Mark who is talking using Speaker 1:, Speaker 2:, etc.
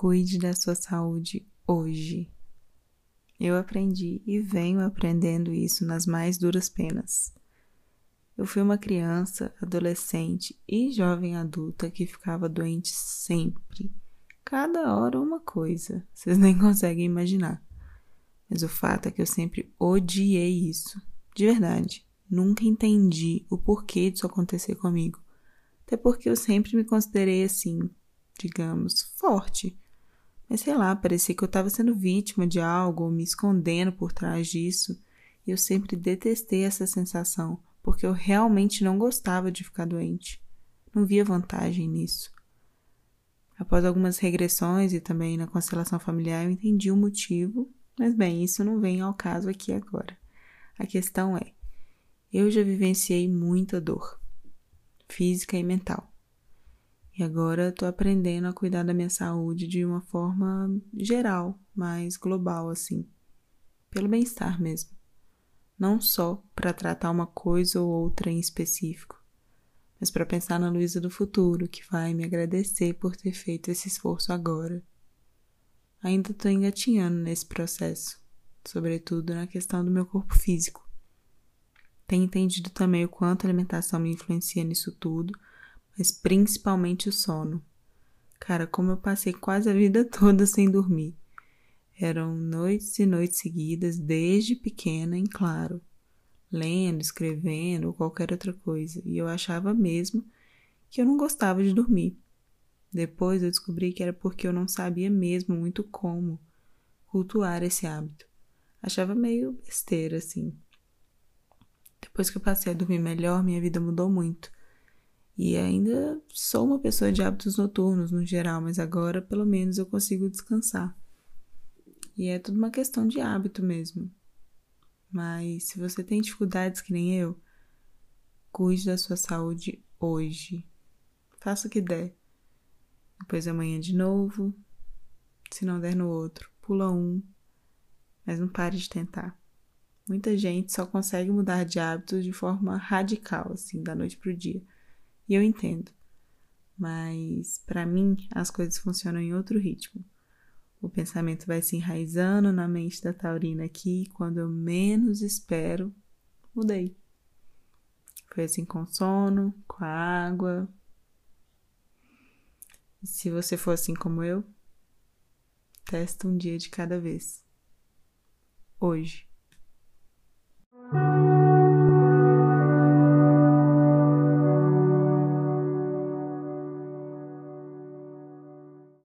Speaker 1: Cuide da sua saúde hoje. Eu aprendi e venho aprendendo isso nas mais duras penas. Eu fui uma criança, adolescente e jovem adulta que ficava doente sempre. Cada hora uma coisa, vocês nem conseguem imaginar. Mas o fato é que eu sempre odiei isso. De verdade. Nunca entendi o porquê disso acontecer comigo. Até porque eu sempre me considerei assim, digamos, forte. Mas sei lá, parecia que eu estava sendo vítima de algo ou me escondendo por trás disso. E eu sempre detestei essa sensação, porque eu realmente não gostava de ficar doente. Não via vantagem nisso. Após algumas regressões e também na constelação familiar, eu entendi o motivo, mas bem, isso não vem ao caso aqui agora. A questão é: eu já vivenciei muita dor, física e mental. E agora estou aprendendo a cuidar da minha saúde de uma forma geral, mais global, assim. Pelo bem-estar mesmo. Não só para tratar uma coisa ou outra em específico, mas para pensar na Luísa do futuro, que vai me agradecer por ter feito esse esforço agora. Ainda estou engatinhando nesse processo, sobretudo na questão do meu corpo físico. Tenho entendido também o quanto a alimentação me influencia nisso tudo mas principalmente o sono. Cara, como eu passei quase a vida toda sem dormir. Eram noites e noites seguidas, desde pequena, em claro, lendo, escrevendo ou qualquer outra coisa, e eu achava mesmo que eu não gostava de dormir. Depois eu descobri que era porque eu não sabia mesmo muito como cultuar esse hábito. Achava meio besteira, assim. Depois que eu passei a dormir melhor, minha vida mudou muito. E ainda sou uma pessoa de hábitos noturnos no geral, mas agora pelo menos eu consigo descansar. E é tudo uma questão de hábito mesmo. Mas se você tem dificuldades que nem eu, cuide da sua saúde hoje. Faça o que der. Depois amanhã de novo. Se não der no outro, pula um. Mas não pare de tentar. Muita gente só consegue mudar de hábitos de forma radical, assim, da noite pro dia. E eu entendo. Mas para mim as coisas funcionam em outro ritmo. O pensamento vai se enraizando na mente da Taurina aqui, quando eu menos espero, mudei. Foi assim com sono, com a água. E se você for assim como eu, testa um dia de cada vez. Hoje.